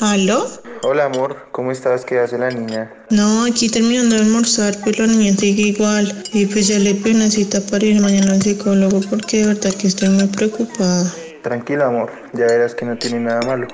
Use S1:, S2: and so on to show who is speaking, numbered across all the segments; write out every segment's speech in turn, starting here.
S1: ¿Aló?
S2: Hola amor, ¿cómo estás? ¿Qué hace la niña?
S1: No, aquí terminando de almorzar, pues la niña sigue igual. Y pues ya le pedí una cita para ir mañana al psicólogo porque de verdad que estoy muy preocupada.
S2: Tranquila amor, ya verás que no tiene nada malo.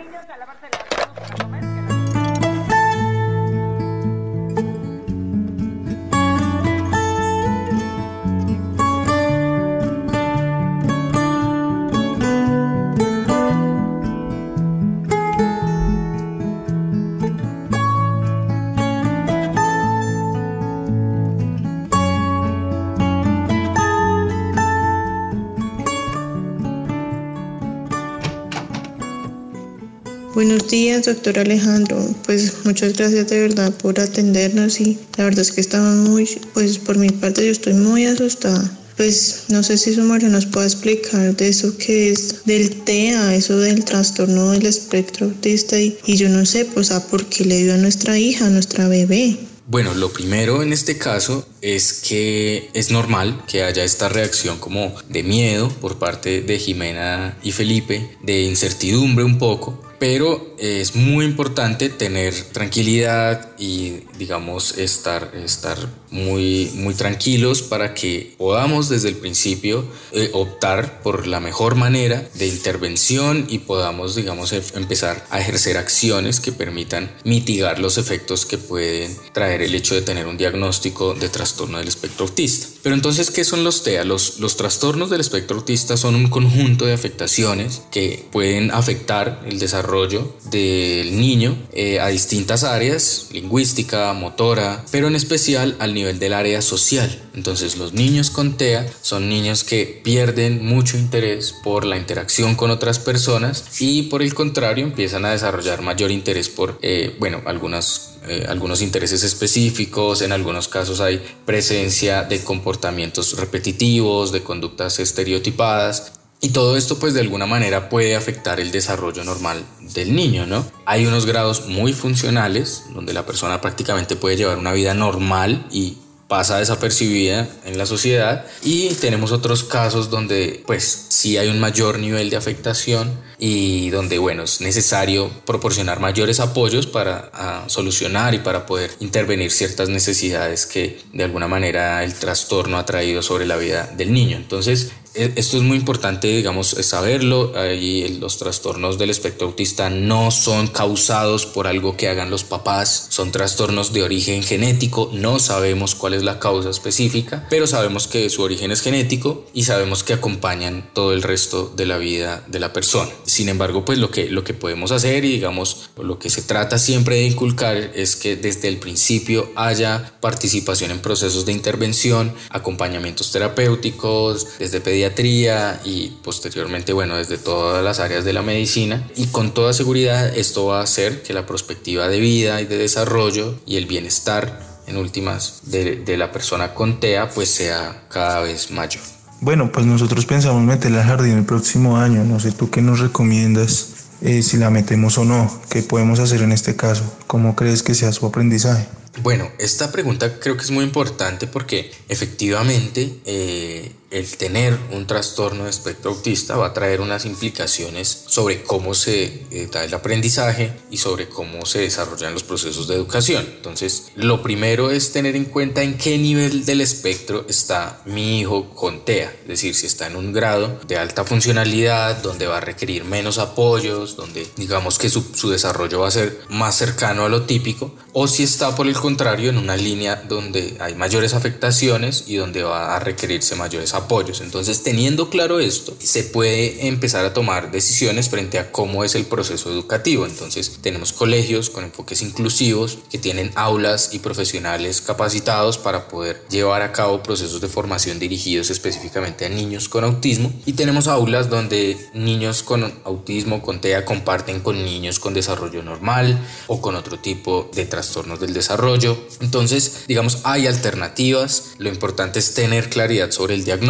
S1: Días, doctor Alejandro. Pues muchas gracias de verdad por atendernos y la verdad es que estamos muy, pues por mi parte yo estoy muy asustada. Pues no sé si su madre nos puede explicar de eso que es del TEA, eso del trastorno del espectro autista y, y yo no sé, pues a por qué le dio a nuestra hija, a nuestra bebé.
S3: Bueno, lo primero en este caso es que es normal que haya esta reacción como de miedo por parte de Jimena y Felipe, de incertidumbre un poco, pero es muy importante tener tranquilidad y digamos estar, estar muy, muy tranquilos para que podamos desde el principio eh, optar por la mejor manera de intervención y podamos digamos e- empezar a ejercer acciones que permitan mitigar los efectos que pueden traer el hecho de tener un diagnóstico de trastorno del espectro autista. Pero entonces, ¿qué son los TEA? Los, los trastornos del espectro autista son un conjunto de afectaciones que pueden afectar el desarrollo del niño eh, a distintas áreas, lingüística, motora, pero en especial al nivel del área social. Entonces, los niños con TEA son niños que pierden mucho interés por la interacción con otras personas y por el contrario empiezan a desarrollar mayor interés por, eh, bueno, algunas eh, algunos intereses específicos, en algunos casos hay presencia de comportamientos repetitivos, de conductas estereotipadas. Y todo esto pues de alguna manera puede afectar el desarrollo normal del niño, ¿no? Hay unos grados muy funcionales donde la persona prácticamente puede llevar una vida normal y pasa desapercibida en la sociedad y tenemos otros casos donde pues sí hay un mayor nivel de afectación y donde bueno es necesario proporcionar mayores apoyos para ah, solucionar y para poder intervenir ciertas necesidades que de alguna manera el trastorno ha traído sobre la vida del niño entonces e- esto es muy importante, digamos, saberlo. Ahí los trastornos del espectro autista no son causados por algo que hagan los papás, son trastornos de origen genético. No sabemos cuál es la causa específica, pero sabemos que su origen es genético y sabemos que acompañan todo el resto de la vida de la persona. Sin embargo, pues lo que, lo que podemos hacer y digamos, lo que se trata siempre de inculcar es que desde el principio haya participación en procesos de intervención, acompañamientos terapéuticos, desde pediatría y posteriormente, bueno, desde todas las áreas de la medicina. Y con toda seguridad esto va a hacer que la perspectiva de vida y de desarrollo y el bienestar en últimas de, de la persona con TEA pues sea cada vez mayor.
S2: Bueno, pues nosotros pensamos meterla al jardín el próximo año. No sé tú qué nos recomiendas, eh, si la metemos o no. ¿Qué podemos hacer en este caso? ¿Cómo crees que sea su aprendizaje?
S3: Bueno, esta pregunta creo que es muy importante porque efectivamente eh, el tener un trastorno de espectro autista va a traer unas implicaciones sobre cómo se eh, da el aprendizaje y sobre cómo se desarrollan los procesos de educación. Entonces, lo primero es tener en cuenta en qué nivel del espectro está mi hijo con TEA, es decir, si está en un grado de alta funcionalidad, donde va a requerir menos apoyos, donde digamos que su, su desarrollo va a ser más cercano a lo típico, o si está por el contrario en una línea donde hay mayores afectaciones y donde va a requerirse mayores apoyos apoyos. Entonces, teniendo claro esto, se puede empezar a tomar decisiones frente a cómo es el proceso educativo. Entonces, tenemos colegios con enfoques inclusivos que tienen aulas y profesionales capacitados para poder llevar a cabo procesos de formación dirigidos específicamente a niños con autismo y tenemos aulas donde niños con autismo, con TEA, comparten con niños con desarrollo normal o con otro tipo de trastornos del desarrollo. Entonces, digamos, hay alternativas. Lo importante es tener claridad sobre el diagnóstico,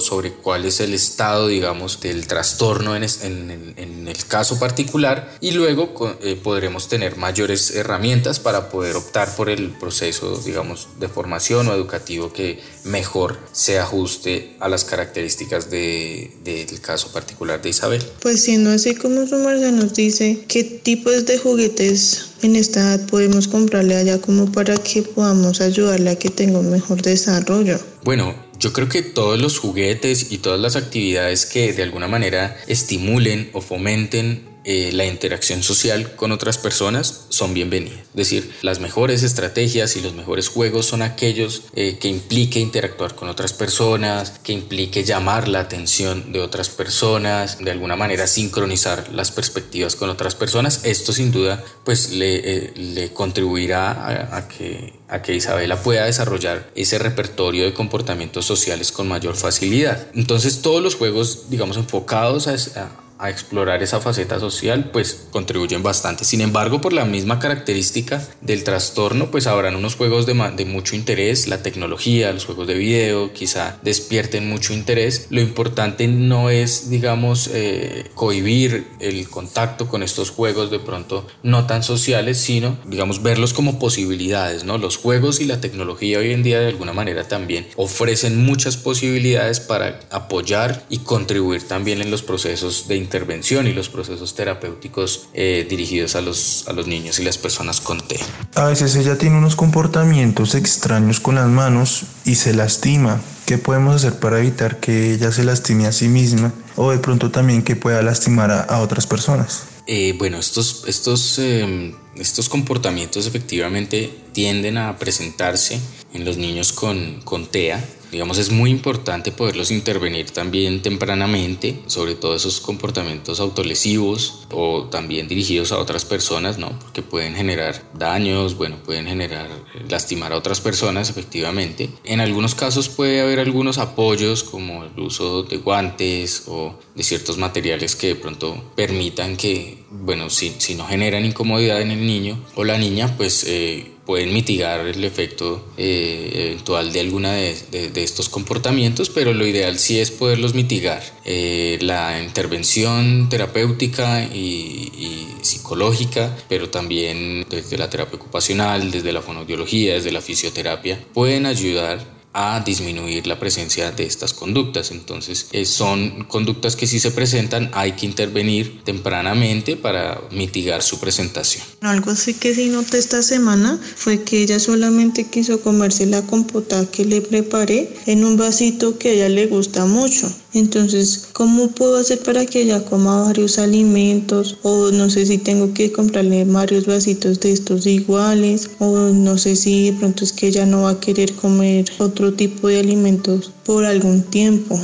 S3: sobre cuál es el estado, digamos, del trastorno en, el caso particular y luego eh, podremos tener mayores herramientas para poder optar por el proceso, digamos, de formación o educativo que mejor se ajuste a las características del caso particular de Isabel.
S1: Pues siendo así como su merced nos dice, ¿qué tipos de juguetes en esta edad podemos comprarle allá como para que podamos ayudarle a que tenga un mejor desarrollo?
S3: Bueno, yo creo que todos los juguetes y todas las actividades que de alguna manera estimulen o fomenten eh, la interacción social con otras personas son bienvenidas. Es decir, las mejores estrategias y los mejores juegos son aquellos eh, que implique interactuar con otras personas, que implique llamar la atención de otras personas, de alguna manera sincronizar las perspectivas con otras personas. Esto sin duda pues le, eh, contribuirá a, que, a que Isabela pueda desarrollar ese repertorio de comportamientos sociales con mayor facilidad. Entonces todos los juegos digamos enfocados a a explorar esa faceta social, pues contribuyen bastante. Sin embargo, por la misma característica del trastorno, pues habrán unos juegos de, de mucho interés, la tecnología, los juegos de video, quizá despierten mucho interés. Lo importante no es, digamos, eh, cohibir el contacto con estos juegos de pronto no tan sociales, sino, digamos, verlos como posibilidades, ¿no? Los juegos y la tecnología hoy en día de alguna manera también ofrecen muchas posibilidades para apoyar y contribuir también en los procesos de intervención y los procesos terapéuticos eh, dirigidos a los, a los niños y las personas con T.
S2: A veces ella tiene unos comportamientos extraños con las manos y se lastima. ¿Qué podemos hacer para evitar que ella se lastime a sí misma o de pronto también que pueda lastimar a, otras personas?
S3: Eh, bueno, estos, estos, em, estos comportamientos efectivamente tienden a presentarse en los niños con, con TEA Digamos, es muy importante poderlos intervenir también tempranamente, sobre todo esos comportamientos autolesivos o también dirigidos a otras personas, ¿no? Porque pueden generar daños, bueno, pueden generar, eh, lastimar a otras personas, efectivamente. En algunos casos puede haber algunos apoyos, como el uso de guantes o de ciertos materiales que de pronto permitan que, bueno, si, si no generan incomodidad en el niño o la niña, pues... Eh, pueden mitigar el efecto eh, eventual de alguna de, estos comportamientos, pero lo ideal sí es poderlos mitigar. Eh, la intervención terapéutica y, y, psicológica, pero también desde la terapia ocupacional, desde la fonoaudiología, desde la fisioterapia, pueden ayudar a disminuir la presencia de estas conductas. Entonces, eh, son conductas que si se presentan hay que intervenir tempranamente para mitigar su presentación.
S1: Algo así que sí noté esta semana fue que ella solamente quiso comerse la compota que le preparé en un vasito que a ella le gusta mucho. Entonces, ¿cómo puedo hacer para que ella coma varios alimentos? O no sé si tengo que comprarle varios vasitos de estos iguales. O no sé si de pronto es que ella no va a querer comer otro tipo de alimentos por algún tiempo.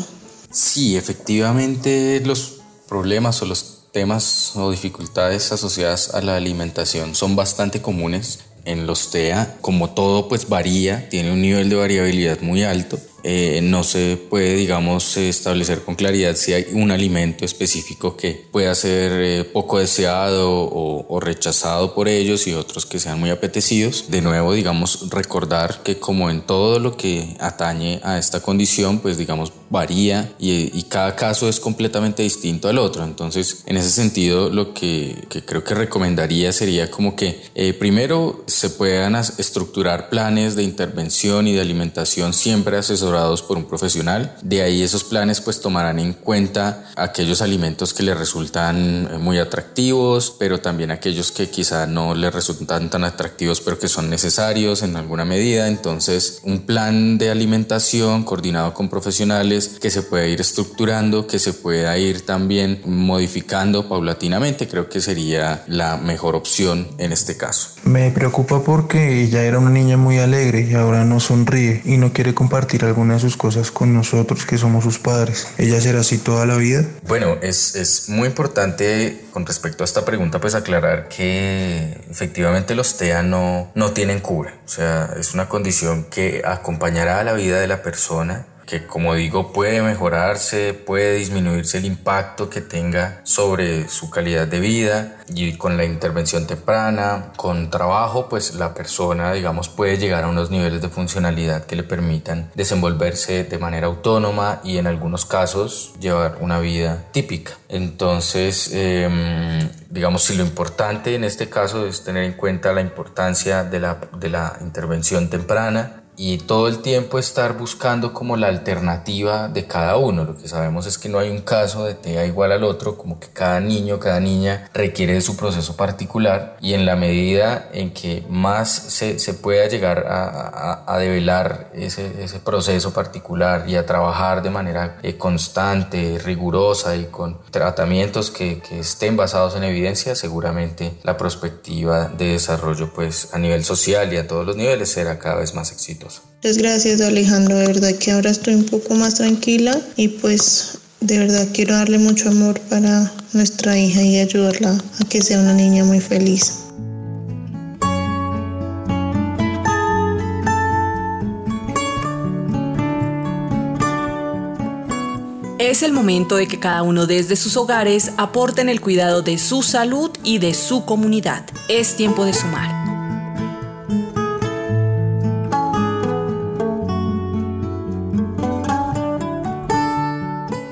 S3: Sí, efectivamente los problemas o los temas o dificultades asociadas a la alimentación son bastante comunes en los TEA. Como todo, pues varía, tiene un nivel de variabilidad muy alto eh, no se puede, digamos, establecer con claridad si hay un alimento específico que pueda ser eh, poco deseado o, rechazado por ellos y otros que sean muy apetecidos. De nuevo, digamos, recordar que como en todo lo que atañe a esta condición, pues digamos, varía y, cada caso es completamente distinto al otro. Entonces, en ese sentido, lo que, creo que recomendaría sería como que eh, primero se puedan estructurar planes de intervención y de alimentación siempre asesorados por un profesional. De ahí esos planes pues tomarán en cuenta aquellos alimentos que le resultan eh, muy atractivos, pero también aquellos que quizá no le resultan tan atractivos, pero que son necesarios en alguna medida. Entonces, un plan de alimentación coordinado con profesionales que se pueda ir estructurando, que se pueda ir también modificando paulatinamente, creo que sería la mejor opción en este caso.
S2: Me preocupa porque ella era una niña muy alegre y ahora no sonríe y no quiere compartir algún alguna de sus cosas con nosotros que somos sus padres. ¿Ella será así toda la vida?
S3: Bueno, es, es muy importante con respecto a esta pregunta pues aclarar que efectivamente los TEA no, no tienen cura. O sea, es una condición que acompañará a la vida de la persona que como digo puede mejorarse, puede disminuirse el impacto que tenga sobre su calidad de vida y con la intervención temprana, con trabajo, pues la persona digamos puede llegar a unos niveles de funcionalidad que le permitan desenvolverse de manera autónoma y en algunos casos llevar una vida típica. Entonces, em, digamos, si lo importante en este caso es tener en cuenta la importancia de la, de la intervención temprana, y todo el tiempo estar buscando como la alternativa de cada uno. Lo que sabemos es que no hay un caso de TEA igual al otro, como que cada niño, cada niña requiere de su proceso particular y en la medida en que más se, se pueda llegar a, a, develar ese, ese, proceso particular y a trabajar de manera eh, constante, rigurosa y con tratamientos que, que estén basados en evidencia, seguramente la perspectiva de desarrollo pues a nivel social y a todos los niveles será cada vez más exitosa.
S1: Muchas gracias Alejandro, de verdad que ahora estoy un poco más tranquila y pues de verdad quiero darle mucho amor para nuestra hija y ayudarla a que sea una niña muy feliz.
S4: Es el momento de que cada uno desde sus hogares aporte en el cuidado de su salud y de su comunidad. Es tiempo de sumar.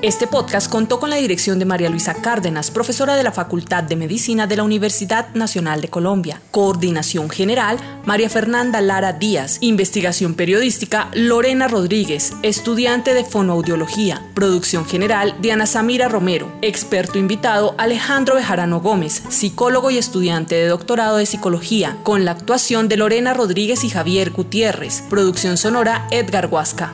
S4: Este podcast contó con la dirección de María Luisa Cárdenas, profesora de la Facultad de Medicina de la Universidad Nacional de Colombia. Coordinación General, María Fernanda Lara Díaz. Investigación Periodística, Lorena Rodríguez, estudiante de Fonoaudiología. Producción General, Diana Samira Romero. Experto invitado, Alejandro Bejarano Gómez, psicólogo y estudiante de doctorado de Psicología, con la actuación de Lorena Rodríguez y Javier Gutiérrez. Producción sonora, Edgar Huasca.